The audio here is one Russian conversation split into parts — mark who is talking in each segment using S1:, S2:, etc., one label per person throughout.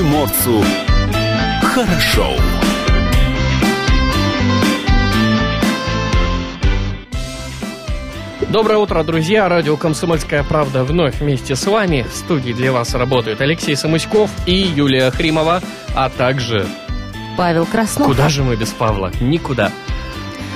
S1: приморцу хорошо.
S2: Доброе утро, друзья! Радио «Комсомольская правда» вновь вместе с вами. В студии для вас работают Алексей Самуськов и Юлия Хримова, а также...
S3: Павел Краснов.
S2: Куда же мы без Павла? Никуда.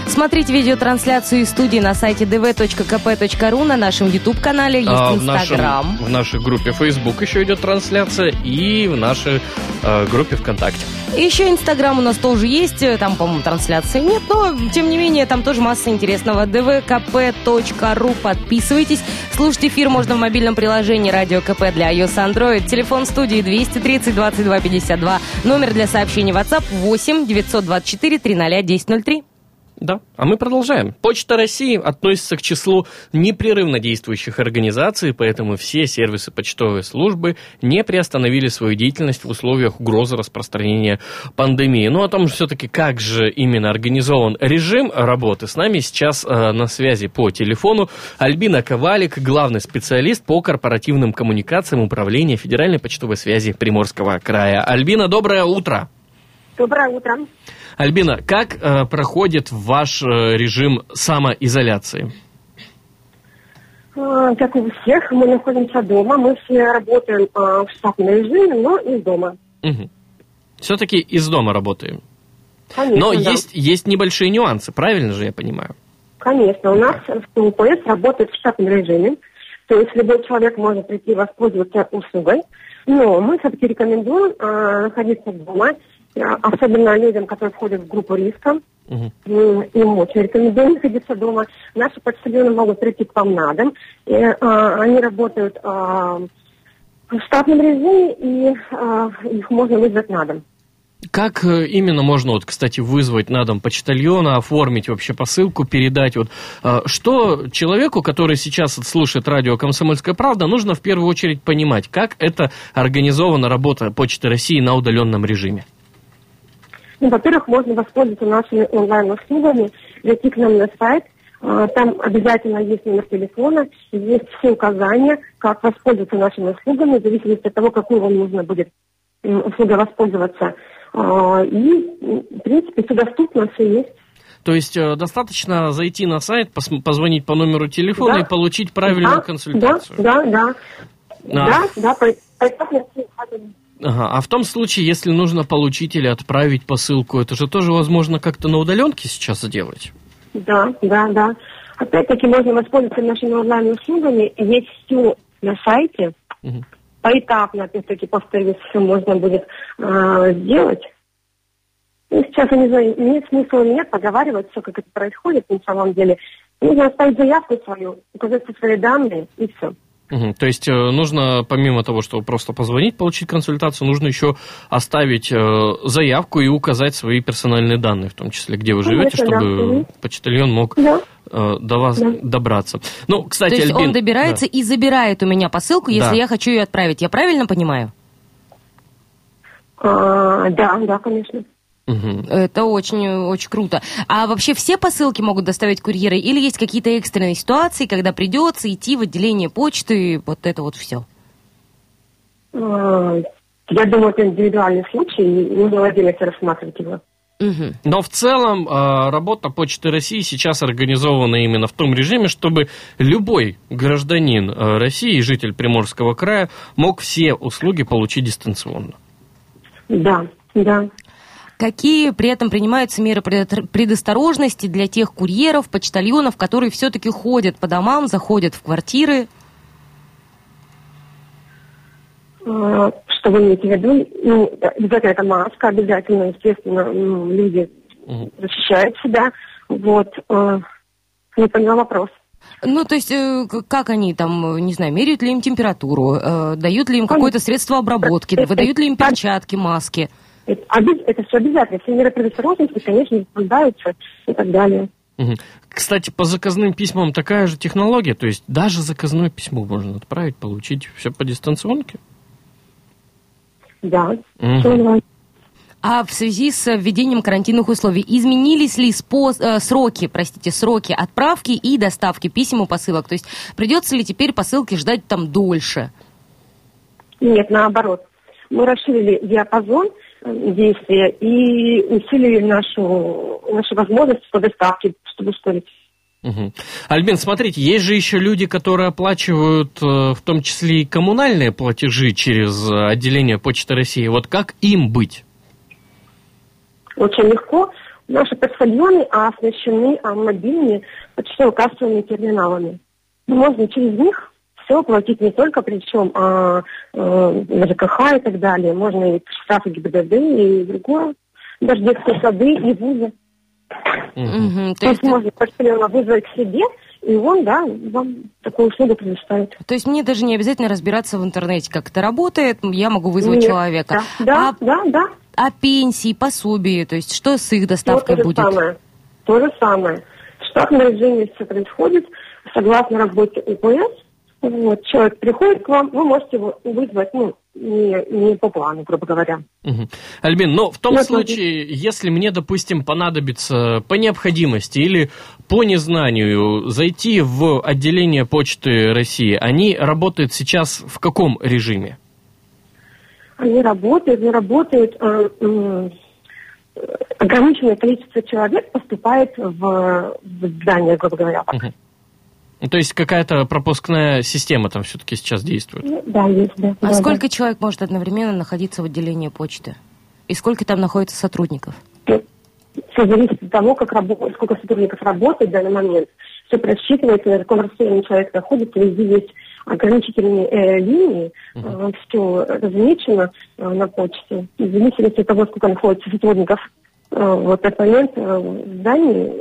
S3: Смотрите видеотрансляцию из студии на сайте dv.kp.ru, на нашем YouTube-канале, есть
S2: А, в,
S3: Инстаграм.
S2: нашем, в нашей группе Facebook еще идет трансляция и в нашей э, группе ВКонтакте.
S3: И еще Инстаграм у нас тоже есть, э, там, по-моему, трансляции нет, но, тем не менее, там тоже масса интересного. dvkp.ru, подписывайтесь. Слушать эфир можно в мобильном приложении Радио КП для iOS Android. Телефон студии 230 22 52. Номер для сообщений WhatsApp 8 924 300 1003.
S2: Да, а мы продолжаем. Почта России относится к числу непрерывно действующих организаций, поэтому все сервисы почтовой службы не приостановили свою деятельность в условиях угрозы распространения пандемии. Ну, о том, все-таки, как же именно организован режим работы, с нами сейчас э, на связи по телефону Альбина Ковалик, главный специалист по корпоративным коммуникациям Управления Федеральной почтовой связи Приморского края. Альбина, доброе утро.
S4: Доброе утро.
S2: Альбина, как э, проходит ваш э, режим самоизоляции?
S4: Э, Как и у всех, мы находимся дома. Мы все работаем э, в штатном режиме, но из дома.
S2: Все-таки из дома работаем.
S4: Конечно,
S2: Но
S4: да.
S2: есть, есть небольшие нюансы, правильно же я понимаю?
S4: Конечно, у нас УПС работает в штатном режиме. То есть любой человек может прийти воспользоваться услугой. Но мы все-таки рекомендуем э, находиться дома, особенно людям, которые входят в группу риска.
S2: Мгм.
S4: М, Им очень рекомендуем находиться дома. Наши почтальоны могут прийти к вам на дом. И, э, они работают э, в штатном режиме, и э, их можно вызвать на дом.
S2: Как э, именно можно, вот, кстати, вызвать на дом почтальона, оформить вообще посылку, передать? Вот, э, что человеку, который сейчас слушает радио «Комсомольская правда», нужно в первую очередь понимать, как это организована работа Почты России на удаленном режиме?
S4: Ну, во-первых, можно воспользоваться нашими онлайн-услугами, зайти к нам на сайт. А, Там обязательно есть номер телефона, есть все указания, как воспользоваться нашими услугами, в зависимости от того, какую вам нужно будет м, услугой воспользоваться. А, И, в принципе, все доступно, все есть.
S2: То есть э, достаточно зайти на сайт, позвонить по номеру телефона
S4: Да.
S2: и получить правильную
S4: Да,
S2: консультацию.
S4: Да, да, да.
S2: А.
S4: Да, да, поэтапно.
S2: Ага, А в том случае, если нужно получить или отправить посылку, это же тоже возможно как-то на удаленке сейчас сделать?
S4: Да, да, да. Опять-таки можно воспользоваться нашими онлайн-услугами. Есть все на сайте.
S2: Мгм.
S4: Поэтапно, опять-таки, повторюсь, все можно будет э, сделать. Ну, сейчас, я не знаю, нет смысла нет поговаривать все, как это происходит на самом деле. Нужно оставить заявку свою, указать все свои данные, и все.
S2: Мгм. То есть э, нужно, помимо того, что просто позвонить, получить консультацию, нужно еще оставить э, заявку и указать свои персональные данные, в том числе, где вы живете,
S4: Конечно, да.
S2: чтобы
S4: Мгм.
S2: почтальон мог
S4: Да.
S2: э, до вас
S4: Да.
S2: добраться. Ну, кстати,
S3: То есть
S2: Альбин-
S3: он добирается и забирает у меня посылку, если
S2: Да.
S3: я хочу ее отправить. Я правильно понимаю?
S4: А, да, да, конечно.
S2: Мгм.
S3: Это очень, очень круто. А вообще все посылки могут доставить курьеры? Или есть какие-то экстренные ситуации, когда придется идти в отделение почты, вот это вот все?
S4: А, я думаю, это индивидуальный случай, и нужно в отдельности рассматривать его.
S3: Угу.
S2: Но в целом э, работа Почты России сейчас организована именно в том режиме, чтобы любой гражданин э, России, житель Приморского края, мог все услуги получить дистанционно.
S4: Да, да.
S3: Какие при этом принимаются меры пред- предосторожности для тех курьеров, почтальонов, которые все-таки ходят по домам, заходят в квартиры?
S4: А, Что вы имеете в виду? Ну, обязательно это маска, обязательно, естественно, ну, люди защищают себя. Вот. э, Не поняла вопрос.
S3: Ну, то есть, э, как они там, не знаю, меряют ли им температуру, э, дают ли им какое-то средство обработки, выдают ли им перчатки, маски?
S4: Это, это все обязательно. Все меры предосторожности, конечно, соблюдаются и так далее.
S2: Кстати, по заказным письмам такая же технология, то есть даже заказное письмо можно отправить, получить все по дистанционке.
S4: Да.
S3: А в связи с введением карантинных условий изменились ли спо- э, сроки, простите, сроки отправки и доставки писем и посылок? То есть придется ли теперь посылки ждать там дольше?
S4: Нет, наоборот. мы расширили диапазон действия и усилили нашу, нашу возможность по доставке, чтобы ускорить.
S2: Угу. Альбин, смотрите, есть же еще люди, которые оплачивают в том числе и коммунальные платежи через отделение Почты России. Вот как им быть?
S4: Очень легко. Наши почтальоны оснащены мобильными почтово-кассовыми терминалами. Можно через них все платить не только причем, а э, ЖКХ и так далее. Можно и штрафы ГИБДД и другое. Даже детские сады и вузы. То, есть можно почтальона вызвать к себе, и он, да, вам такую услугу предоставит.
S3: то есть мне даже не обязательно разбираться в интернете, как это работает, я могу вызвать
S4: Нет,
S3: человека.
S4: Да,
S3: А,
S4: да, да.
S3: а пенсии, пособия, то есть что с их доставкой
S4: то же
S3: будет?
S4: самое. То же самое. В штатном режиме все происходит согласно работе УПС. Вот, человек приходит к вам, вы можете его вызвать, ну, не, не по плану, грубо говоря.
S2: Мгм. Альбин, но в том
S4: Я
S2: случае, если мне, допустим, понадобится по необходимости или по незнанию зайти в отделение Почты России, они работают сейчас в каком режиме?
S4: Они работают, не работают. э, м, ограниченное количество человек поступает в, в здание, грубо говоря.
S2: Мгм. Ну, То есть какая-то пропускная система там все-таки сейчас действует?
S4: Ну, Да, есть, да.
S3: А
S4: да,
S3: сколько человек может одновременно находиться в отделении почты? И сколько там находится сотрудников?
S4: да. Все зависит от того, как рабо- сколько сотрудников работает в данный момент. Все просчитывается, на каком расстоянии человек находится. Везде есть ограничительные э, линии. все размечено э, на почте. И в зависимости от того, сколько находится сотрудников э, в этот момент э, в здании,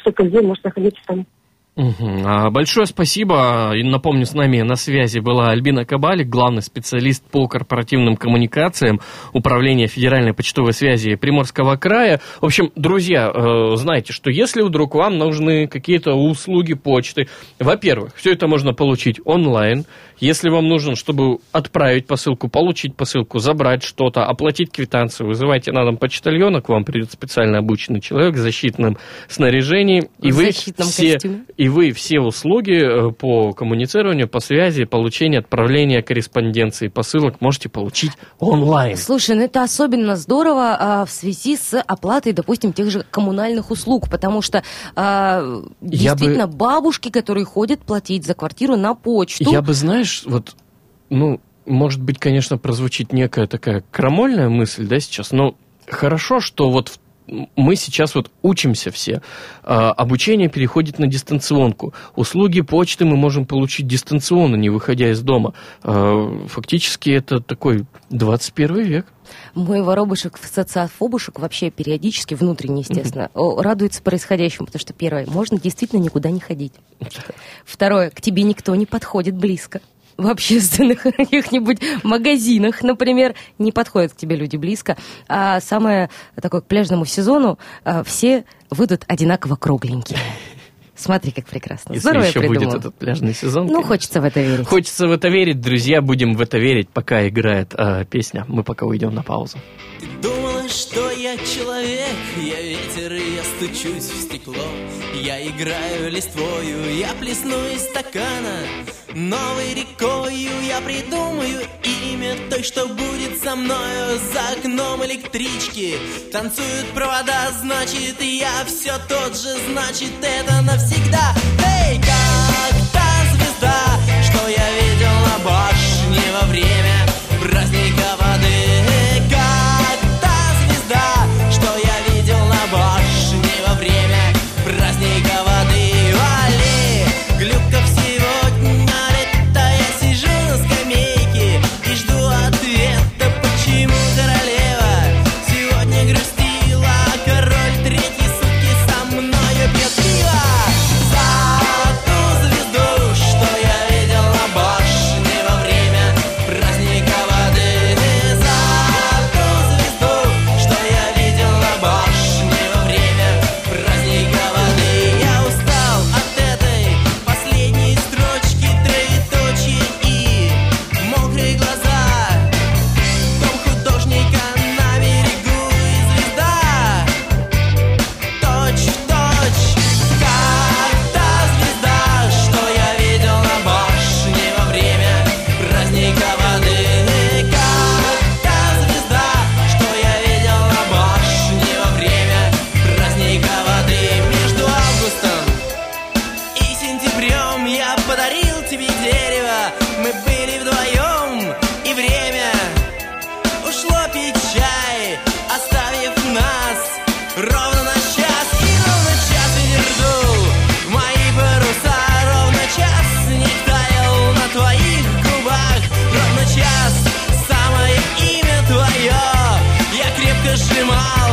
S4: столько людей может находиться там.
S2: А, Большое спасибо. И напомню, с нами на связи была Альбина Кабалик, главный специалист по корпоративным коммуникациям Управления Федеральной почтовой связи Приморского края. В общем, друзья, э, знаете, что если вдруг вам нужны какие-то услуги почты, во-первых, все это можно получить онлайн. Если вам нужно, чтобы отправить посылку, получить посылку, забрать что-то, оплатить квитанцию, вызывайте на дом почтальона, к вам придет специально обученный человек в защитном снаряжении, и
S3: В
S2: вы
S3: защитном
S2: все
S3: костюме.
S2: И вы все услуги э, по коммуницированию, по связи, получение, отправления корреспонденции, посылок можете получить онлайн.
S3: Слушай, ну это особенно здорово а, в связи с оплатой, допустим, тех же коммунальных услуг, потому что а,
S2: Я бы-
S3: действительно бабушки, которые ходят платить за квартиру на почту,
S2: Я бы, знаешь, вот, ну, может быть, конечно, прозвучит некая такая крамольная мысль, да, сейчас, но хорошо, что вот в- мы сейчас вот учимся все. А, обучение переходит на дистанционку. Услуги почты мы можем получить дистанционно, не выходя из дома. А, фактически это такой 21 век.
S3: мой воробушек, социофобушек вообще периодически, внутренне, естественно, о, радуется происходящему, потому что, первое, можно действительно никуда не ходить. Второе, к тебе никто не подходит близко. В общественных каких-нибудь магазинах, например, не подходят к тебе люди близко. А самое такое к пляжному сезону а, все выйдут одинаково кругленькие. Смотри, как прекрасно.
S2: Если
S3: Здорово я
S2: еще будет этот пляжный сезон.
S3: Ну,
S2: конечно.
S3: хочется в это верить.
S2: Хочется в это верить, друзья, будем в это верить, пока играет э, песня. Мы пока уйдем на паузу.
S5: Ты думала, что я человек, я ветер, и я стучусь в стекло. Я играю листвою, я плесну из стакана. Новой рекою я придумаю имя той, что будет со мною за окном электрички. Танцуют провода, значит, я все тот же, значит, это навсегда. Эй, как
S1: demais.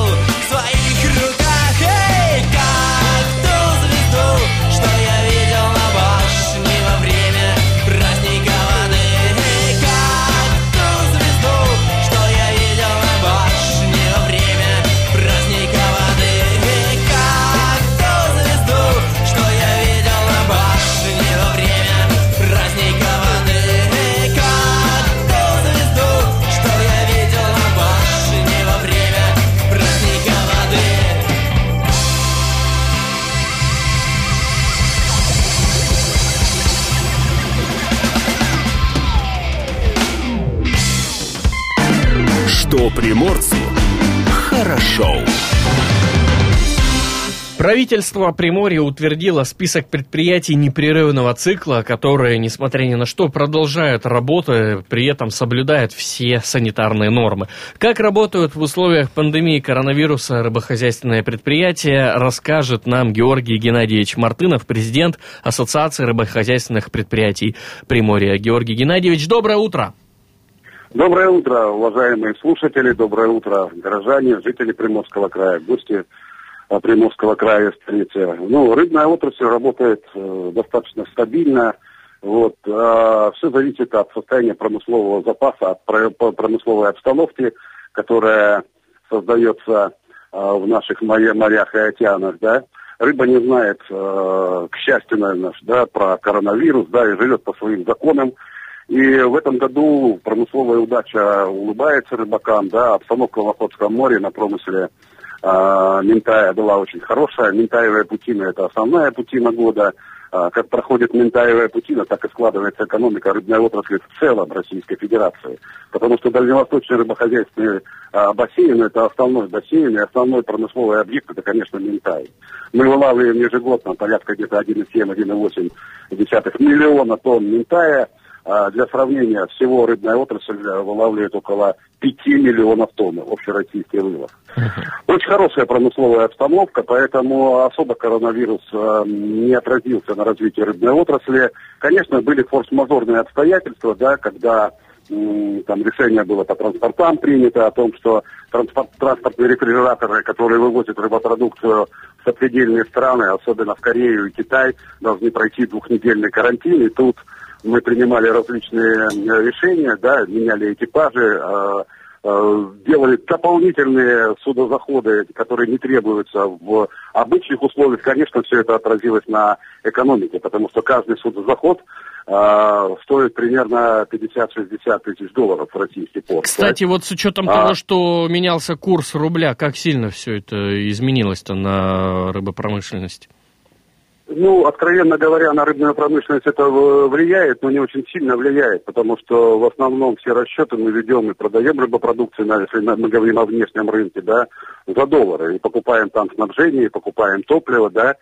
S2: Правительство Приморья утвердило список предприятий непрерывного цикла, которые, несмотря ни на что, продолжают работу, при этом соблюдают все санитарные нормы. Как работают в условиях пандемии коронавируса рыбохозяйственные предприятия, расскажет нам Георгий Геннадьевич Мартынов, президент Ассоциации рыбохозяйственных предприятий Приморья. Георгий Геннадьевич, доброе утро!
S6: Доброе утро, уважаемые слушатели, доброе утро, горожане, жители Приморского края, гости Приморского края столицы. Ну, рыбная отрасль работает э, достаточно стабильно. Вот, э, все зависит от состояния промыслового запаса, от промысловой обстановки, которая создается э, в наших морях и океанах, да. Рыба не знает, э, к счастью, наверное, да, про коронавирус, да, и живет по своим законам. И в этом году промысловая удача улыбается рыбакам, да, обстановка в Охотском море на промысле а, Ментая была очень хорошая. Ментаевая путина – это основная путина года. А, как проходит Ментаевая путина, так и складывается экономика рыбной отрасли в целом Российской Федерации. Потому что дальневосточный рыбохозяйственный а, бассейн – это основной бассейн и основной промысловый объект – это, конечно, Ментай. Мы вылавливаем ежегодно порядка где-то 1,7-1,8 миллиона тонн Ментая – для сравнения, всего рыбная отрасль вылавливает около 5 миллионов тонн общероссийский вылов. Очень хорошая промысловая обстановка, поэтому особо коронавирус э, не отразился на развитии рыбной отрасли. Конечно, были форс-мажорные обстоятельства, да, когда там решение было по транспортам принято о том, что транспорт, транспортные рефрижераторы, которые вывозят рыбопродукцию в сопредельные страны, особенно в Корею и Китай, должны пройти двухнедельный карантин. И тут мы принимали различные э, решения, да, меняли экипажи, э, э, делали дополнительные судозаходы, которые не требуются в обычных условиях. Конечно, все это отразилось на экономике, потому что каждый судозаход стоит примерно 50-60 тысяч долларов в российский порт.
S2: Кстати, вот с учетом а... того, что менялся курс рубля, как сильно все это изменилось-то на рыбопромышленности?
S6: Ну, откровенно говоря, на рыбную промышленность это влияет, но не очень сильно влияет, потому что в основном все расчеты мы ведем и продаем рыбопродукцию, если мы говорим о внешнем рынке, да, за доллары. И покупаем там снабжение, и покупаем топливо, да,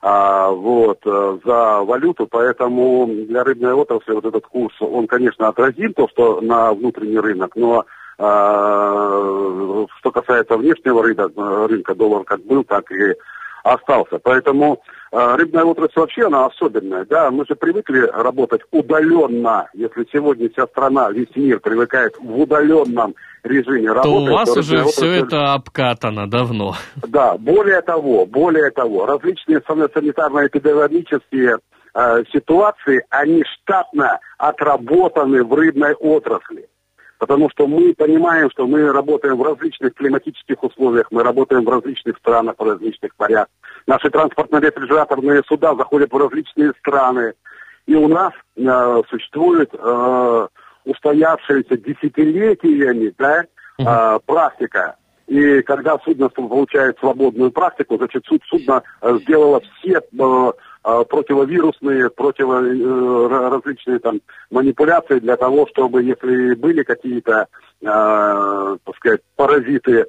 S6: а, вот, э, за валюту, поэтому для рыбной отрасли вот этот курс, он, конечно, отразим то, что на внутренний рынок, но а, что касается внешнего рынка, рынка доллар как был, так и остался. Поэтому э, рыбная отрасль вообще она особенная. Да? Мы же привыкли работать удаленно. Если сегодня вся страна, весь мир привыкает в удаленном режиме
S2: то
S6: работать,
S2: у вас то уже отрасль... все это обкатано давно.
S6: Да, более того, более того, различные санитарно-эпидемиологические э, ситуации, они штатно отработаны в рыбной отрасли потому что мы понимаем, что мы работаем в различных климатических условиях, мы работаем в различных странах, в различных морях. Наши транспортно-рефрижераторные суда заходят в различные страны. И у нас э, существует э, устоявшаяся десятилетиями да, э, практика. И когда судно получает свободную практику, значит, суд, судно э, сделало все э, противовирусные, противо, э, там манипуляции для того, чтобы, если были какие-то, э, так сказать, паразиты, э,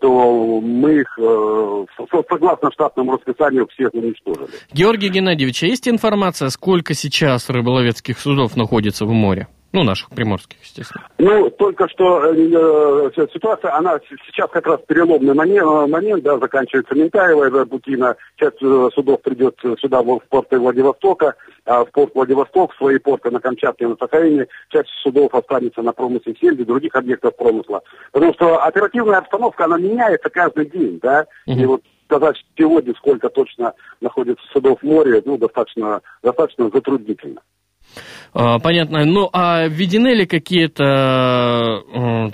S6: то мы их, э, согласно штатному расписанию, всех уничтожили.
S2: Георгий Геннадьевич, а есть информация, сколько сейчас рыболовецких судов находится в море? Ну, наших приморских, естественно.
S6: Ну, только что э, э ситуация, она сейчас как раз переломный момент, момент да, заканчивается Ментаева, Бутина, часть э, судов придет сюда, в порт Владивостока, а в порт Владивосток, свои порты на Камчатке и на Сахалине, часть судов останется на промысле сельди, других объектов промысла. Потому что оперативная обстановка, она меняется каждый день, да, угу. и вот сказать сегодня, сколько точно находится судов в море, ну, достаточно, достаточно затруднительно.
S2: А, понятно. Ну, а введены ли какие-то э,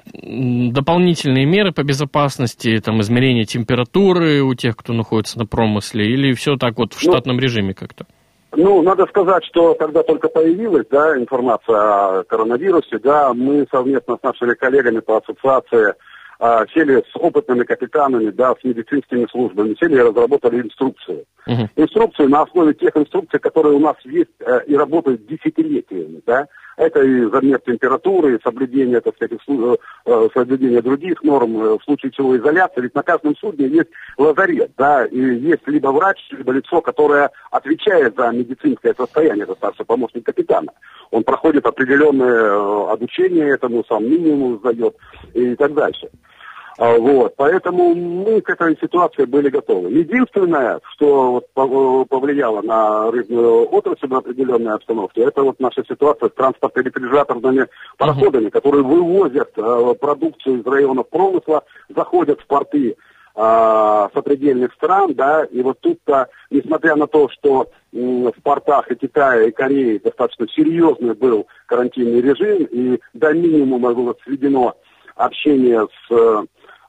S2: дополнительные меры по безопасности, там, измерение температуры у тех, кто находится на промысле, или все так вот в ну, штатном ну, режиме как-то?
S6: Ну, надо сказать, что когда только появилась да, информация о коронавирусе, да, мы совместно с нашими коллегами по ассоциации а, сели с опытными капитанами, да, с медицинскими службами, сели и разработали инструкцию. Uh-huh. Инструкцию на основе тех инструкций, которые у нас есть э, и работают десятилетиями, да. Это и замер температуры, и соблюдение, так сказать, слу- э, соблюдение других норм, э, в случае чего изоляция. Ведь на каждом судне есть лазарет, да, и есть либо врач, либо лицо, которое отвечает за медицинское состояние, это старший помощник капитана. Он проходит определенное э, обучение этому, сам минимум сдает и так дальше. А, Вот, поэтому мы к этой ситуации были готовы. Единственное, что вот пов- повлияло на рыбную отрасль в определенной обстановке, это вот наша ситуация с транспортно-рефрижераторными пароходами, которые вывозят э, продукцию из районов промысла, заходят в порты а, сопредельных стран, да, и вот тут-то, несмотря на то, что м, в портах и Китая, и Кореи достаточно серьезный был карантинный режим, и до минимума было сведено общение с э,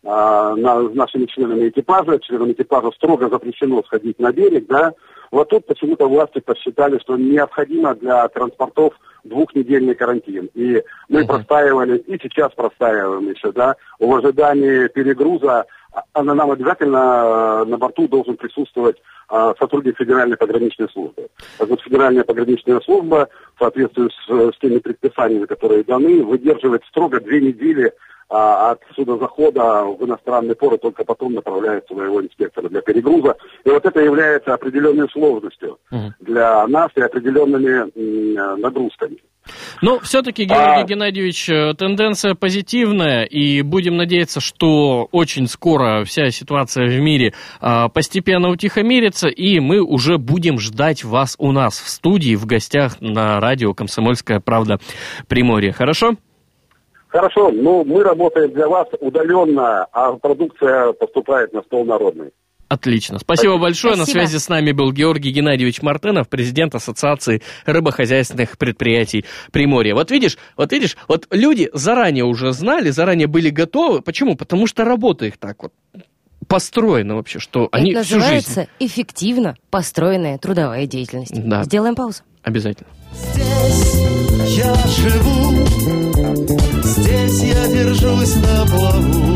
S6: на- с нашими членами экипажа, членам экипажа строго запрещено сходить на берег, да, вот тут почему-то власти посчитали, что необходимо для транспортов двухнедельный карантин. И мы
S2: Мгм.
S6: простаивали, и сейчас простаиваем еще, да, в ожидании перегруза, а- а нам обязательно э, на борту должен присутствовать а, сотрудник Федеральной пограничной службы. Вот, Федеральная пограничная служба, в соответствии с, с теми предписаниями, которые даны, выдерживает строго две недели а, от судозахода в иностранный порт, только потом направляет своего инспектора для перегруза. И вот это является определенной сложностью
S2: Мгм.
S6: для нас и определенными нагрузками.
S2: Но все-таки, Георгий
S6: А-
S2: Геннадьевич, э, тенденция позитивная, и будем надеяться, что очень скоро вся ситуация в мире а, постепенно утихомирится, и мы уже будем ждать вас у нас в студии, в гостях на радио «Комсомольская правда» Приморье. Хорошо?
S6: Хорошо, ну мы работаем для вас удаленно, а продукция поступает на стол народный.
S2: Отлично. Спасибо большое. На
S3: Спасибо.
S2: связи с нами был Георгий Геннадьевич Мартынов, президент Ассоциации рыбохозяйственных предприятий Приморья. Вот видишь, вот видишь, вот люди заранее уже знали, заранее были готовы. Почему? Потому что работа их так вот построена вообще, что они
S3: Это
S2: всю жизнь...
S3: называется эффективно построенная трудовая деятельность.
S2: Да.
S3: Сделаем паузу.
S2: Обязательно.
S1: Здесь я живу, здесь я держусь на плаву.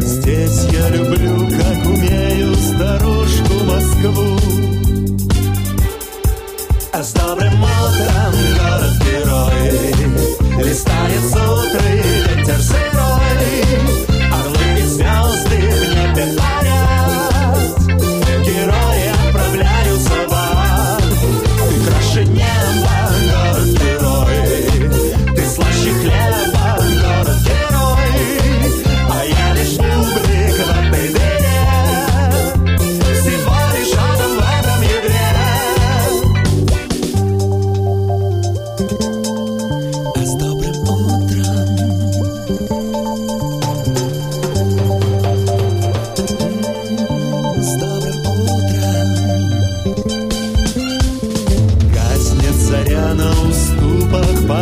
S1: Здесь я люблю, как умею, старушку Москву. А с добрым утром, город-герой, Листает сутры ветер сырой, Орлы и звезды в небе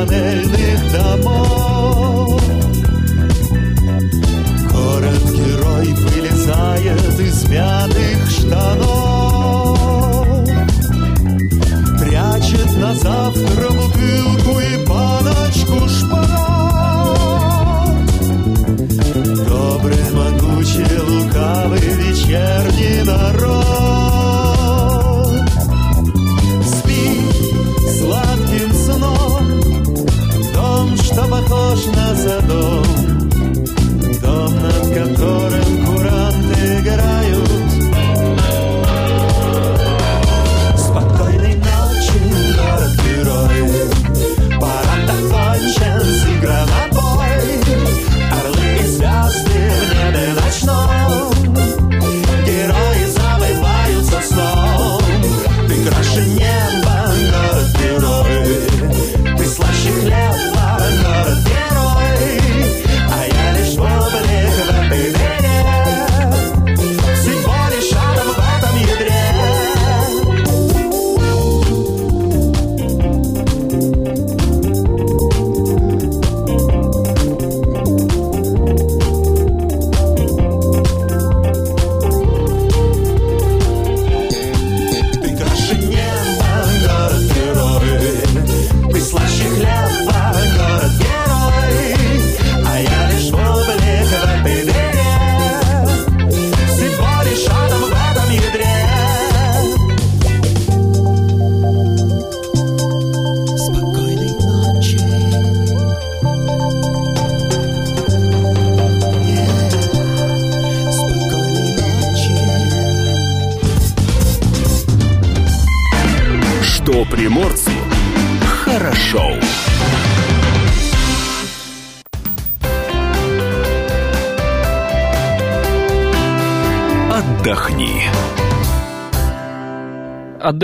S1: панельных домов. Город-герой вылезает из пятых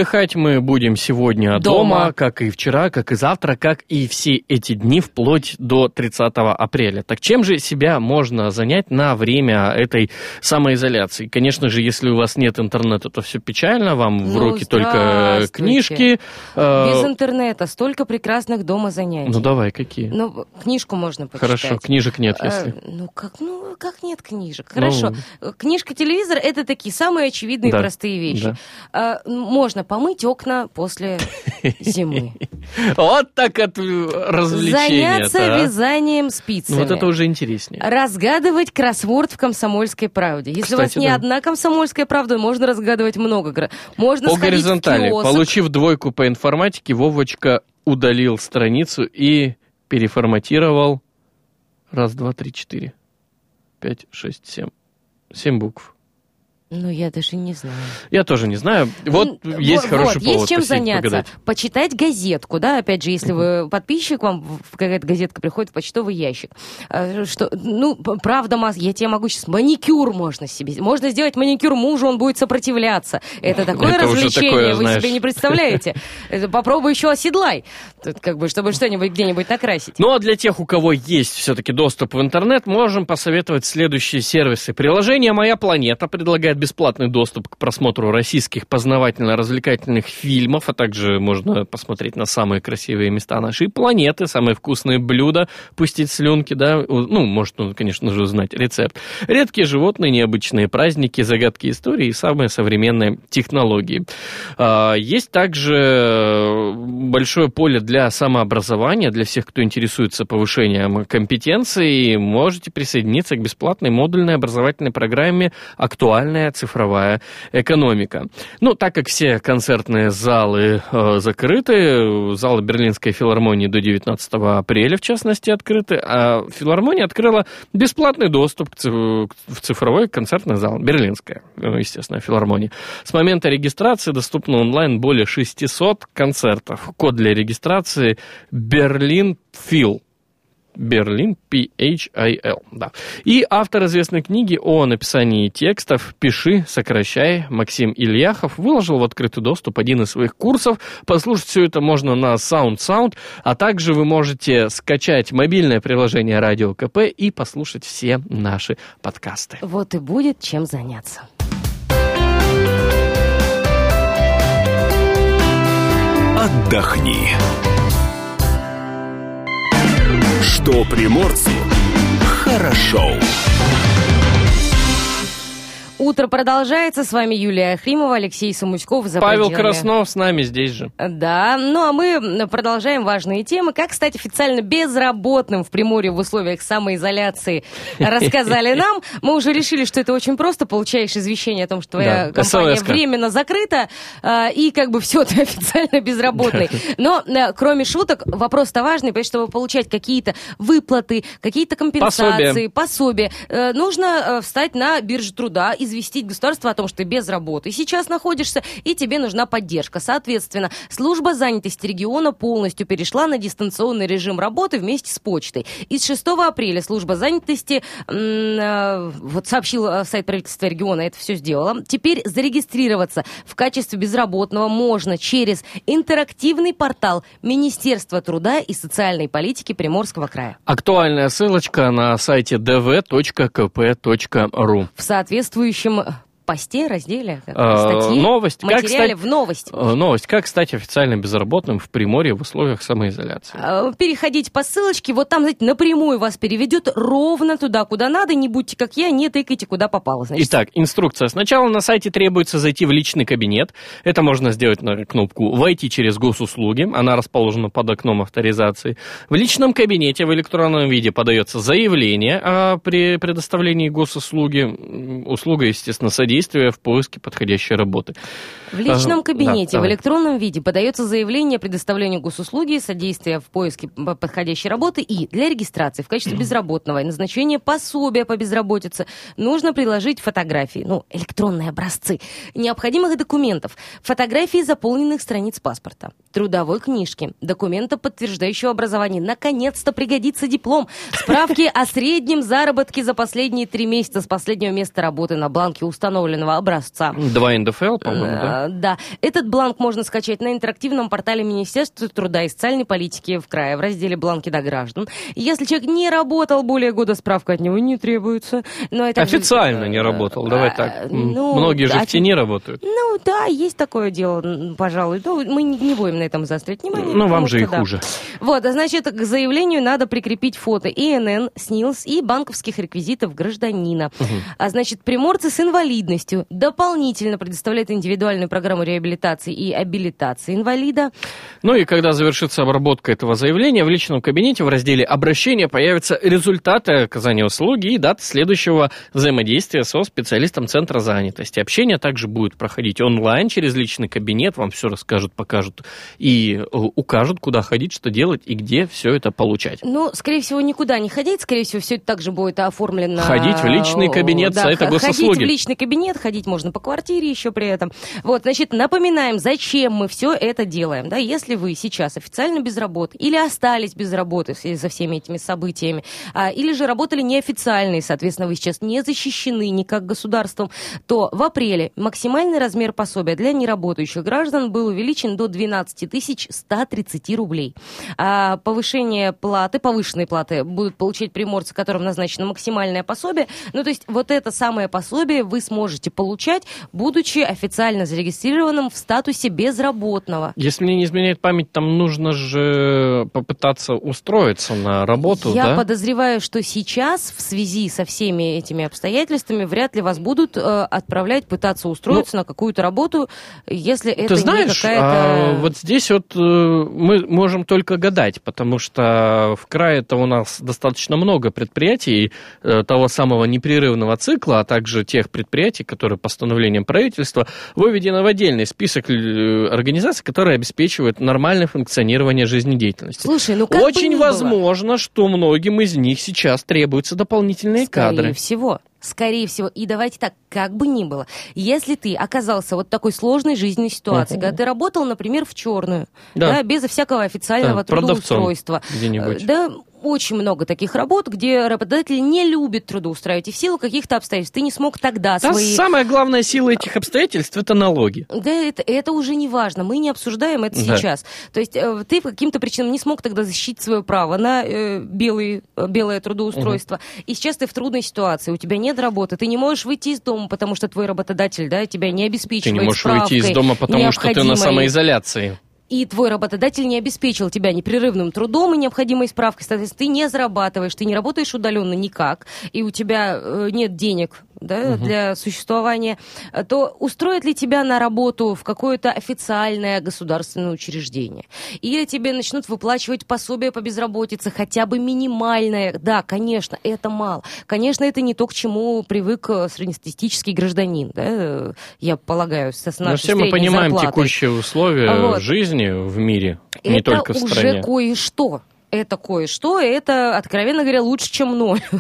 S2: Отдыхать мы будем сегодня дома.
S3: Дома.
S2: как и вчера, как и завтра, как и все эти дни, вплоть до 30 апреля. Так чем же себя можно занять на время этой самоизоляции? Конечно же, если у вас нет интернета, то все печально, вам в
S3: Ну,
S2: руки только
S3: здравствуйте.
S2: книжки. Э,
S3: Без интернета столько прекрасных дома занятий.
S2: Ну давай, какие?
S3: Ну, книжку можно почитать.
S2: Хорошо, книжек нет,
S3: Э,
S2: если.
S3: ну, как, ну, как нет книжек?
S2: Ну.
S3: Хорошо. Э, Книжка, телевизор – это такие самые очевидные
S2: Да,
S3: простые вещи. А, можно помыть окна после зимы.
S2: Вот так от э, развлечения.
S3: Заняться вязанием спицами.
S2: Ну вот это уже интереснее.
S3: Разгадывать кроссворд в «Комсомольской правде». Если у вас не одна «Комсомольская правда», можно разгадывать много. Можно
S2: По горизонтали. Получив двойку по информатике, Вовочка удалил страницу и переформатировал раз, два, три, четыре, пять, шесть, семь. Семь букв.
S3: Ну, я даже не знаю.
S2: Я тоже не знаю. Вот
S3: Ну,
S2: есть
S3: вот,
S2: хороший
S3: вот,
S2: повод
S3: есть чем заняться.
S2: погадать.
S3: Почитать газетку, да, опять же, если вы подписчик, вам какая-то газетка приходит в почтовый ящик. А, Что, ну, правда, я тебе могу сейчас маникюр можно себе. Можно сделать маникюр мужу, он будет сопротивляться. Это такое
S2: Это
S3: развлечение,
S2: такое,
S3: вы
S2: знаешь.
S3: себе не представляете. Попробуй еще оседлай, как бы, чтобы что-нибудь где-нибудь накрасить.
S2: Ну а для тех, у кого есть все-таки доступ в интернет, можем посоветовать следующие сервисы. Приложение «Моя планета» предлагает бесплатный доступ к просмотру российских познавательно-развлекательных фильмов, а также можно посмотреть на самые красивые места нашей планеты, самые вкусные блюда, пустить слюнки, да, ну, может, ну, конечно же, узнать рецепт. Редкие животные, необычные праздники, загадки истории и самые современные технологии. А, Есть также э, большое поле для самообразования, для всех, кто интересуется повышением компетенций. Можете присоединиться к бесплатной модульной образовательной программе «Актуальная цифровая экономика». Ну, так как все концертные залы э, закрыты, залы Берлинской филармонии до 19 апреля, в частности, открыты, а филармония открыла бесплатный доступ к в цифровой концертный зал. Берлинская, э, естественно, филармония. С момента регистрации доступно онлайн более 600 концертов. Код для регистрации Берлин Фил. Берлин, P-H-I-L, да. И автор известной книги о написании текстов «Пиши, сокращай» Максим Ильяхов выложил в открытый доступ один из своих курсов. Послушать все это можно на Sound Sound, а также вы можете скачать мобильное приложение Радио КП и послушать все наши подкасты.
S3: Вот и будет чем заняться.
S1: Отдохни. Что приморцу хорошо.
S3: Утро продолжается. С вами Юлия Охримова, Алексей Самуськов. За
S2: Павел
S3: пределами.
S2: Краснов с нами здесь же.
S3: Да, ну а мы продолжаем важные темы. Как стать официально безработным в Приморье в условиях самоизоляции, рассказали нам. Мы уже решили, что это очень просто. Получаешь извещение о том, что твоя
S2: Да,
S3: компания временно закрыта, а, и как бы все, ты официально безработный. Но э, кроме шуток, вопрос-то важный, потому что чтобы получать какие-то выплаты, какие-то компенсации, пособия, э, нужно э, встать на бирже труда, известить государство о том, что ты без работы сейчас находишься, и тебе нужна поддержка. Соответственно, служба занятости региона полностью перешла на дистанционный режим работы вместе с почтой. И с 6 апреля служба занятости, э, вот сообщил э, сайт правительства региона, это все сделала. Теперь зарегистрироваться в качестве безработного можно через интерактивный портал Министерства труда и социальной политики Приморского края.
S2: Актуальная ссылочка на сайте dv.kp.ru.
S3: В соответствующем будущем э, посте, разделе, как,
S2: Э,
S3: статье,
S2: новость. Как
S3: материале
S2: стать-
S3: в новости.
S2: Э, Новость. Как стать официально безработным в Приморье в условиях самоизоляции?
S3: Э, Переходите по ссылочке, вот там, знаете, напрямую вас переведет ровно туда, куда надо, не будьте как я, не тыкайте, куда попало. Значит,
S2: Итак, инструкция. Сначала на сайте требуется зайти в личный кабинет. Это можно сделать на кнопку «Войти через госуслуги». Она расположена под окном авторизации. В личном кабинете в электронном виде подается заявление о при предоставлении госуслуги. Услуга, естественно, содействия в поиске подходящей работы.
S3: В личном кабинете,
S2: да,
S3: в электронном виде подается заявление о предоставлении госуслуги, содействия в поиске подходящей работы и для регистрации в качестве безработного и назначения пособия по безработице нужно приложить фотографии, ну, электронные образцы необходимых документов, фотографии заполненных страниц паспорта, трудовой книжки, документа, подтверждающего образование. Наконец-то пригодится диплом, справки о среднем заработке за последние три месяца с последнего места работы на бланке установленного образца.
S2: Два НДФЛ, по-моему, да?
S3: Да. Этот бланк можно скачать на интерактивном портале Министерства труда и социальной политики в крае в разделе «Бланки для граждан». Если человек не работал более года, справка от него не требуется. Но это
S2: Официально не работал, давай так.
S3: А, ну,
S2: Многие же в тени работают.
S3: Ну да, есть такое дело, пожалуй. Ну, мы не, будем на этом заострять внимание.
S2: Ну, вам же и
S3: да.
S2: хуже.
S3: Вот, а значит, к заявлению надо прикрепить фото ИНН, СНИЛС и банковских реквизитов гражданина. А значит, приморцы с инвалидностью дополнительно предоставляют индивидуальную программу реабилитации и абилитации инвалида.
S2: Ну и когда завершится обработка этого заявления, в личном кабинете в разделе «Обращение» появятся результаты оказания услуги и дата следующего взаимодействия со специалистом Центра занятости. Общение также будет проходить онлайн через личный кабинет, вам все расскажут, покажут и э, укажут, куда ходить, что делать и где все это получать.
S3: Ну, скорее всего, никуда не ходить, скорее всего, все это также будет оформлено...
S2: Ходить в личный кабинет
S3: да,
S2: сайта
S3: х-
S2: госуслуги.
S3: Ходить в личный кабинет, ходить можно по квартире еще при этом. Вот, значит, напоминаем, зачем мы все это делаем. Да, если вы сейчас официально без работы или остались без работы в всеми этими событиями, а, или же работали неофициально, и, соответственно, вы сейчас не защищены никак государством, то в апреле максимальный размер пособия для неработающих граждан был увеличен до 12 130 рублей. А повышение платы, повышенные платы будут получать приморцы, которым назначено максимальное пособие. Ну, то есть вот это самое пособие вы сможете получать, будучи официально зарегистрированным в статусе безработного.
S2: Если мне не изменяет память, там нужно же попытаться устроиться на работу,
S3: Я
S2: да?
S3: подозреваю, что сейчас в связи со всеми этими обстоятельствами вряд ли вас будут э, отправлять пытаться устроиться на какую-то работу, если это
S2: Ну, Ты
S3: не
S2: знаешь,
S3: какая-то...
S2: а, вот здесь вот э, мы можем только гадать, потому что в крае-то у нас достаточно много предприятий э, того самого непрерывного цикла, а также тех предприятий, которые постановлением правительства выведены в отдельный список э, организаций, которые обеспечивают нормальное функционирование жизнедеятельности.
S3: Слушай, ну как бы
S2: Очень
S3: было.
S2: возможно, что многим из них сейчас требуются дополнительные
S3: Скорее
S2: кадры.
S3: всего. Скорее всего. И давайте так, как бы ни было. Если ты оказался вот в такой сложной жизненной ситуации,
S2: Мгм.
S3: когда ты работал, например, в черную,
S2: Да.
S3: да. безо всякого официального
S2: Да,
S3: трудоустройства.
S2: где-нибудь.
S3: Э, Да, очень много таких работ, где работодатель не любит трудоустраивать, и в силу каких-то обстоятельств ты не смог тогда
S2: Да,
S3: свои...
S2: самая главная сила этих обстоятельств – это налоги.
S3: Да, это, это уже не важно, мы не обсуждаем это
S2: Да.
S3: сейчас. То есть э, ты по каким-то причинам не смог тогда защитить свое право на э, белый, э, белое трудоустройство. И сейчас ты в трудной ситуации, у тебя нет работы, ты не можешь выйти из дома, потому что твой работодатель да, тебя не
S2: Ты
S3: обеспечивает
S2: не можешь выйти из дома, потому что ты на самоизоляции.
S3: И твой работодатель не обеспечил тебя непрерывным трудом и необходимой справкой. Соответственно, ты не зарабатываешь, ты не работаешь удаленно никак, и у тебя э, нет денег да, для существования, то устроит ли тебя на работу в какое-то официальное государственное учреждение? Или тебе начнут выплачивать пособие по безработице, хотя бы минимальное? Да, конечно, это мало. Конечно, это не то, к чему привык э, среднестатистический гражданин, да, я полагаю, с с
S2: Но
S3: нашей
S2: все мы понимаем
S3: зарплатой.
S2: текущие условия
S3: Вот.
S2: жизни в мире, не
S3: это
S2: только в
S3: уже
S2: стране.
S3: кое-что. Это кое-что, это, откровенно говоря, лучше, чем ноль.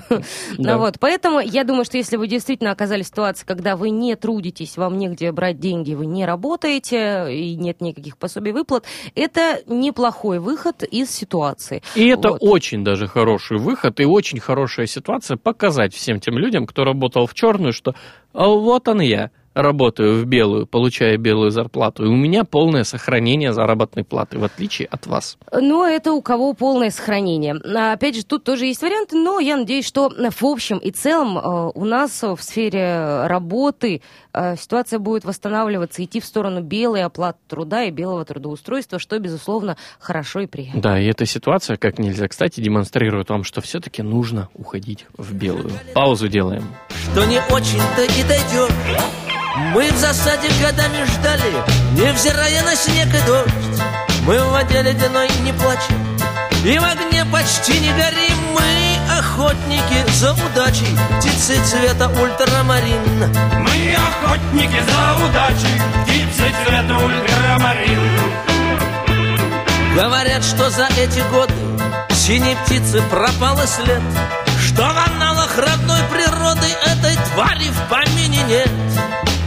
S2: Да.
S3: Ну вот, поэтому я думаю, что если вы действительно оказались в ситуации, когда вы не трудитесь, вам негде брать деньги, вы не работаете, и нет никаких пособий выплат, это неплохой выход из ситуации.
S2: И это
S3: Вот.
S2: очень даже хороший выход и очень хорошая ситуация показать всем тем людям, кто работал в черную, что «А вот он я, работаю в белую, получаю белую зарплату, и у меня полное сохранение заработной платы, в отличие от вас.
S3: Но это у кого полное сохранение. А, Опять же, тут тоже есть варианты, но я надеюсь, что в общем и целом э, у нас в сфере работы э, ситуация будет восстанавливаться, идти в сторону белой оплаты труда и белого трудоустройства, что, безусловно, хорошо и приятно.
S2: Да, и эта ситуация, как нельзя кстати, демонстрирует вам, что все-таки нужно уходить в белую. Паузу делаем.
S7: что не очень-то и дойдет. Мы в засаде годами ждали, невзирая на снег и дождь. Мы в воде ледяной не плачем, и в огне почти не горим. Мы охотники за удачей, птицы цвета ультрамарин.
S8: Мы охотники за удачей, птицы цвета ультрамарин.
S7: Говорят, что за эти годы синей птицы пропал и след, что в аналах родной природы этой твари в помине нет.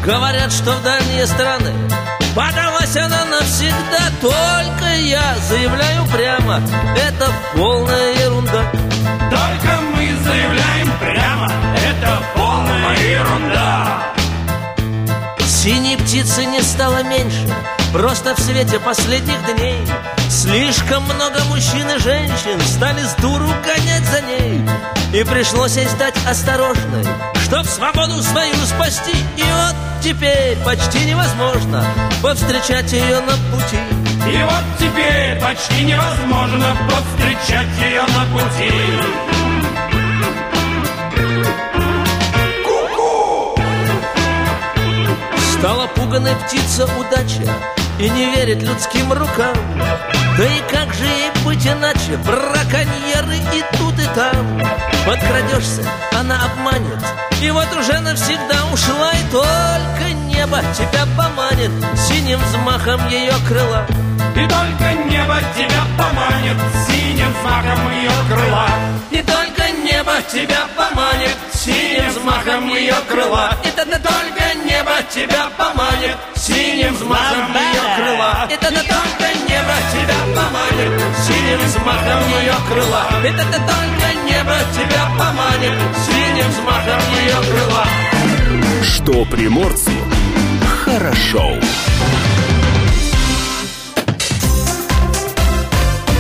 S7: Говорят, что в дальние страны подалась она навсегда, только я заявляю прямо, это полная ерунда.
S8: Только мы заявляем прямо, это полная ерунда.
S7: Синей птицы не стало меньше Просто в свете последних дней Слишком много мужчин и женщин Стали с дуру гонять за ней. И пришлось ей стать осторожной Чтоб свободу свою спасти. И вот теперь почти невозможно Повстречать ее на пути.
S8: И вот теперь почти невозможно повстречать ее на пути.
S7: Стала пуганой птица удача И не верит людским рукам. Да и как же ей быть иначе? Браконьеры и тут и там. Подкрадешься, она обманет. И вот уже навсегда ушла И только небо тебя поманит. Синим взмахом ее крыла.
S8: И только небо тебя поманит. Синим знаком ее крыла.
S7: Не только небо тебя поманит Синим взмахом ее крыла. Это не только небо тебя поманит Синим взмахом ее крыла. Это не только небо тебя поманит Синим взмахом ее крыла. Это не только небо тебя поманит Синим взмахом ее крыла.
S1: Что приморцу хорошо.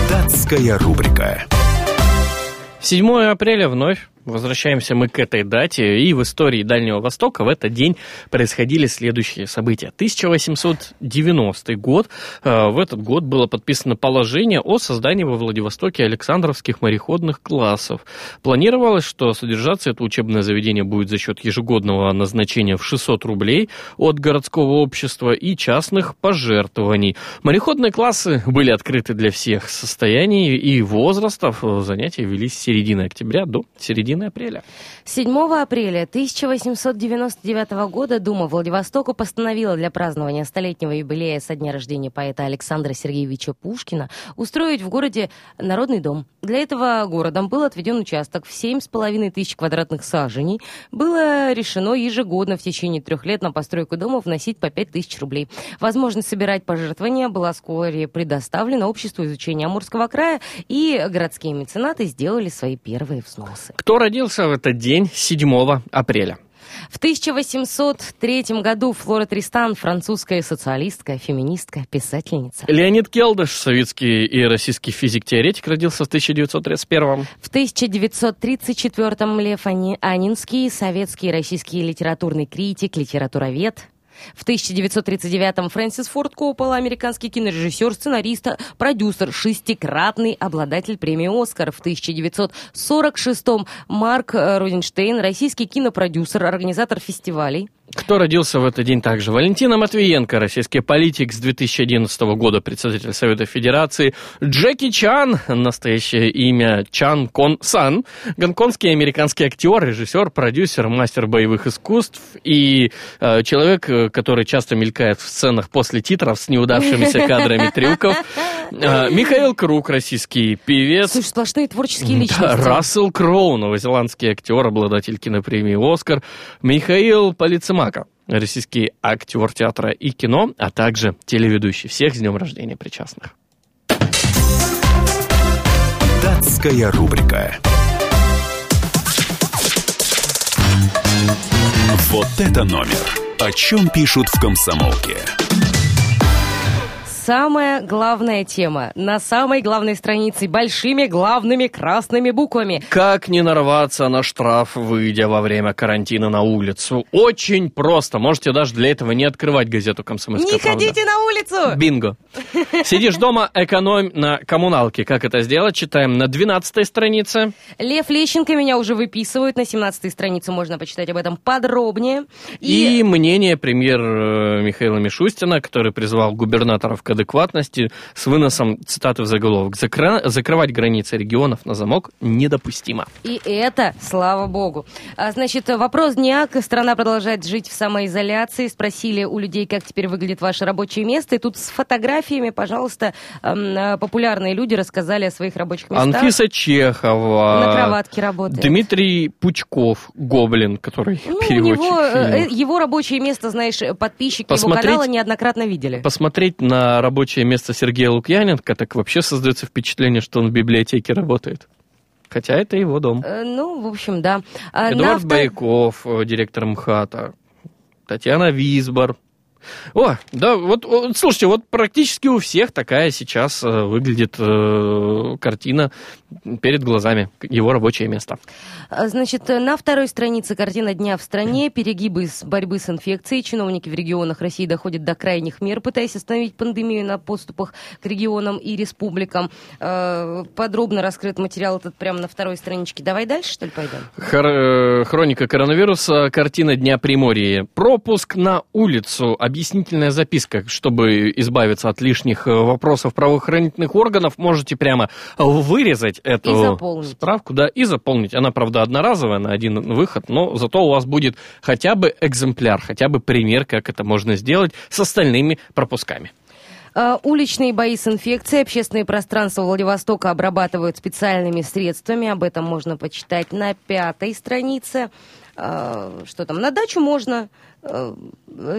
S1: Датская рубрика.
S2: 7 апреля вновь возвращаемся мы к этой дате, и в истории Дальнего Востока в этот день происходили следующие события. 1890 год. Э, В этот год было подписано положение о создании во Владивостоке Александровских мореходных классов. Планировалось, что содержаться это учебное заведение будет за счет ежегодного назначения в 600 рублей от городского общества и частных пожертвований. Мореходные классы были открыты для всех состояний и возрастов. Занятия велись с середины октября до середины апреля.
S3: 7 апреля 1899 года Дума Владивостока постановила для празднования столетнего юбилея со дня рождения поэта Александра Сергеевича Пушкина устроить в городе Народный дом. Для этого городом был отведен участок в 7,5 тысяч квадратных саженей. Было решено ежегодно в течение трех лет на постройку дома вносить по 5 тысяч рублей. Возможность собирать пожертвования была вскоре предоставлена обществу изучения Амурского края, и городские меценаты сделали свои первые взносы.
S2: Кто родился в этот день 7 апреля?
S3: В 1803 году Флора Тристан, французская социалистка, феминистка, писательница.
S2: Леонид Келдыш, советский и российский физик-теоретик, родился в 1931
S3: В 1934-м Лев Ани- Анинский, советский и российский литературный критик, литературовед. В 1939-м Фрэнсис Форд Коппола, американский кинорежиссер, сценарист, продюсер, шестикратный обладатель премии «Оскар». В 1946-м Марк э, Розенштейн, российский кинопродюсер, организатор фестивалей.
S2: Кто родился в этот день также? Валентина Матвиенко, российский политик с 2011 года, председатель Совета Федерации. Джеки Чан, настоящее имя Чан Кон Сан, гонконгский американский актер, режиссер, продюсер, мастер боевых искусств и э, человек, э, который часто мелькает в сценах после титров с неудавшимися кадрами трюков. Э, Михаил Круг, российский певец.
S3: Слушай, сплошные творческие
S2: Да,
S3: личности.
S2: Рассел Кроу, новозеландский актер, обладатель кинопремии «Оскар», Михаил Полицемака, российский актер театра и кино, а также телеведущий. Всех с днем рождения причастных.
S1: Датская рубрика. Вот это номер. О чем пишут в комсомолке.
S3: Самая главная тема на самой главной странице большими главными красными буквами.
S2: Как не нарваться на штраф, выйдя во время карантина на улицу? Очень просто. Можете даже для этого не открывать газету «Комсомольская
S3: Не
S2: правда».
S3: ходите на улицу!
S2: Бинго. Сидишь дома, экономь на коммуналке. Как это сделать? Читаем на 12 странице.
S3: Лев Лещенко меня уже выписывают. На 17 странице можно почитать об этом подробнее.
S2: И, мнение премьер Михаила Мишустина, который призвал губернаторов к адекватности с выносом цитаты в заголовок. «Закра- Закрывать границы регионов на замок недопустимо.
S3: И это, слава богу. А, значит, вопрос дня. Страна продолжает жить в самоизоляции. Спросили у людей, как теперь выглядит ваше рабочее место. И тут с фотографиями, пожалуйста, э, популярные люди рассказали о своих рабочих местах.
S2: Анфиса Чехова.
S3: На кроватке работает.
S2: Дмитрий Пучков, Гоблин, который
S3: Ну,
S2: переводчик
S3: него, э,
S2: фильмов.
S3: его рабочее место, знаешь, подписчики
S2: Посмотреть-
S3: его канала неоднократно видели.
S2: Посмотреть на рабочее место Сергея Лукьяненко, так вообще создается впечатление, что он в библиотеке работает. Хотя это его дом.
S3: Э, Ну, в общем, да. А,
S2: Эдуард
S3: авто-
S2: Байков, э, директор МХАТа. Татьяна Визбор, О, да, вот, вот, слушайте, вот практически у всех такая сейчас э, выглядит э, картина перед глазами, его рабочее место.
S3: А, Значит, на второй странице картина дня в стране. Перегибы с борьбы с инфекцией. Чиновники в регионах России доходят до крайних мер, пытаясь остановить пандемию на подступах к регионам и республикам. Э, Подробно раскрыт материал этот прямо на второй страничке. Давай дальше, что ли, пойдем?
S2: Хор- э, хроника коронавируса, картина Дня Приморья. Пропуск на улицу, объяснительная записка. Чтобы избавиться от лишних э, вопросов правоохранительных органов, можете прямо вырезать эту
S3: И заполнить.
S2: справку, да, и заполнить. Она, правда, одноразовая на один выход, но зато у вас будет хотя бы экземпляр, хотя бы пример, как это можно сделать с остальными пропусками.
S3: Э, Уличные бои с инфекцией, общественные пространства Владивостока обрабатывают специальными средствами. Об этом можно почитать на пятой странице. Э, Что там? На дачу можно. Э,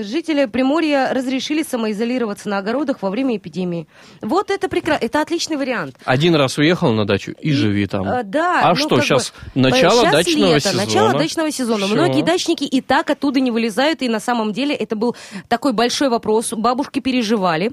S3: Жители Приморья разрешили самоизолироваться на огородах во время эпидемии. Вот это прекрасно. Это отличный вариант.
S2: Один раз уехал на дачу и живи там.
S3: Э, Да.
S2: А
S3: ну,
S2: что, сейчас
S3: бы,
S2: начало
S3: щас
S2: дачного
S3: лето,
S2: сезона?
S3: Начало дачного сезона.
S2: Всё.
S3: Многие дачники и так оттуда не вылезают, и на самом деле это был такой большой вопрос. Бабушки переживали.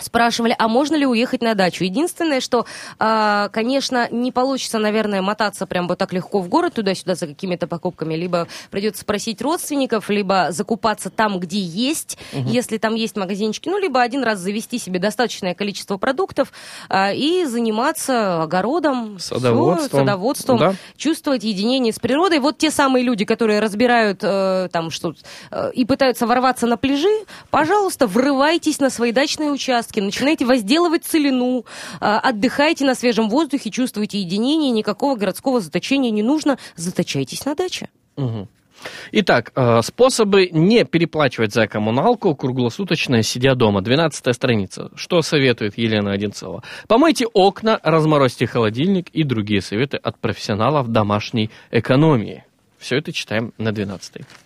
S3: Спрашивали, а можно ли уехать на дачу? Единственное, что, а, конечно, не получится, наверное, мотаться прям вот так легко в город туда-сюда за какими-то покупками. Либо придется спросить родственников, либо закупаться там, где есть, если там есть магазинчики. Ну, либо один раз завести себе достаточное количество продуктов а, и заниматься огородом,
S2: Садоводством.
S3: садоводством
S2: Да.
S3: чувствовать единение с природой. Вот те самые люди, которые разбирают э, там что э, и пытаются ворваться на пляжи, пожалуйста, врывайтесь на свои дачные участки, начинайте возделывать целину, э, отдыхайте на свежем воздухе, чувствуйте единение, никакого городского заточения не нужно, заточайтесь на даче.
S2: Итак, э, способы не переплачивать за коммуналку круглосуточно сидя дома. 12 страница. Что советует Елена Одинцова? Помойте окна, разморозьте холодильник и другие советы от профессионалов домашней экономии. Все это читаем на 12
S3: Э,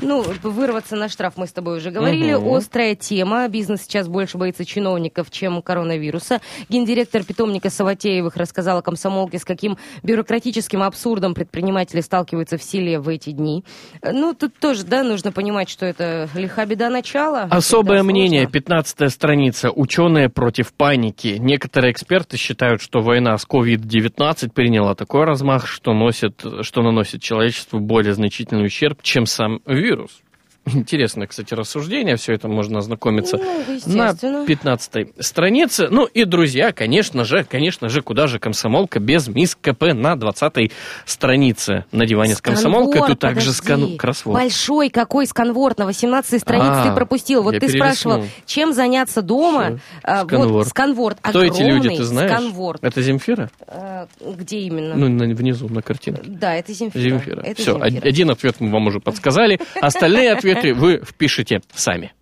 S3: Ну, вырваться на штраф мы с тобой уже говорили.
S2: Мгм.
S3: Острая тема. Бизнес сейчас больше боится чиновников, чем коронавируса. Гендиректор питомника Саватеевых рассказала комсомолке, с каким бюрократическим абсурдом предприниматели сталкиваются в селе в эти дни. Э, Ну, тут тоже, да, нужно понимать, что это лиха беда начала.
S2: Особое мнение,
S3: сложно.
S2: 15 страница. Ученые против паники. Некоторые эксперты считают, что война с COVID-19 приняла такой размах, что, носит, что наносит человечеству более значительный ущерб, чем сам вирус. Интересное, кстати, рассуждение. Все это можно ознакомиться
S3: Ну,
S2: на
S3: естественно.
S2: 15 странице. Ну и, друзья, конечно же, конечно же, куда же комсомолка без мисс КП на 20 странице. На диване с комсомолкой. Тут также скан... кроссворд.
S3: Большой какой сканворд на 18 странице
S2: А,
S3: ты пропустил. Вот ты спрашивал,
S2: перелистнул.
S3: чем заняться дома. А,
S2: Сканворд.
S3: Вот сканворд.
S2: Кто эти люди, ты знаешь?
S3: Сканворд.
S2: Это Земфира?
S3: А, Где именно?
S2: Ну, на- внизу, на картинке.
S3: Да, это Земфира.
S2: Земфира.
S3: Это
S2: Все,
S3: Земфира.
S2: один ответ мы вам уже подсказали. Остальные ответы вы впишите сами.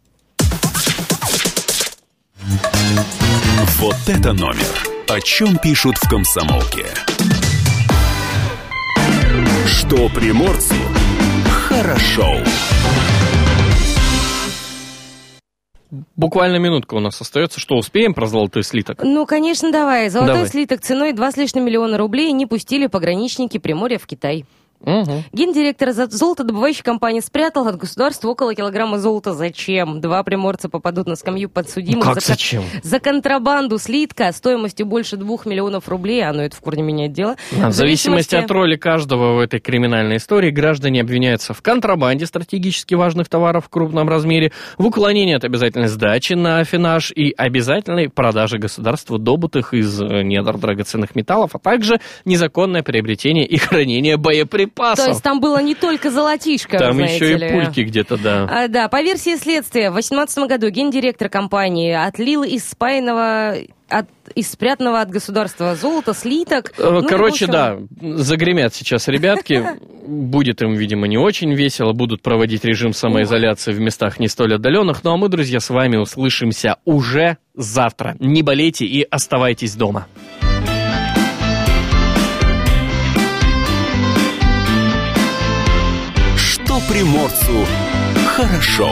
S1: Вот это номер. О чем пишут в комсомолке. Что приморцу хорошо.
S2: Буквально минутка у нас остается. Что, успеем про золотой слиток?
S3: Ну, конечно, давай. Золотой
S2: Давай.
S3: слиток ценой 2 с лишним миллиона рублей не пустили пограничники Приморья в Китай.
S2: Угу.
S3: Гендиректор золотодобывающей компании спрятал от государства около килограмма золота. Зачем? Два приморца попадут на скамью подсудимых
S2: Как
S3: за,
S2: зачем?
S3: за контрабанду слитка стоимостью больше двух миллионов рублей. А ну это в корне меняет дело.
S2: В зависимости от роли каждого в этой криминальной истории, граждане обвиняются в контрабанде стратегически важных товаров в крупном размере, в уклонении от обязательной сдачи на афинаж и обязательной продаже государству добытых из э, недр драгоценных металлов, а также незаконное приобретение и хранение боеприпасов.
S3: То есть там было не только золотишко,
S2: Там еще и пульки где-то, да.
S3: А, да, по версии следствия, в 2018 году гендиректор компании отлил из спаянного от, из спрятанного от государства золота слиток.
S2: Э,
S3: Ну,
S2: Короче,
S3: в общем,
S2: да, загремят сейчас ребятки. Будет им, видимо, не очень весело. Будут проводить режим самоизоляции в местах не столь отдаленных. Ну а мы, друзья, с вами услышимся уже завтра. Не болейте и оставайтесь дома.
S1: Приморцу хорошо.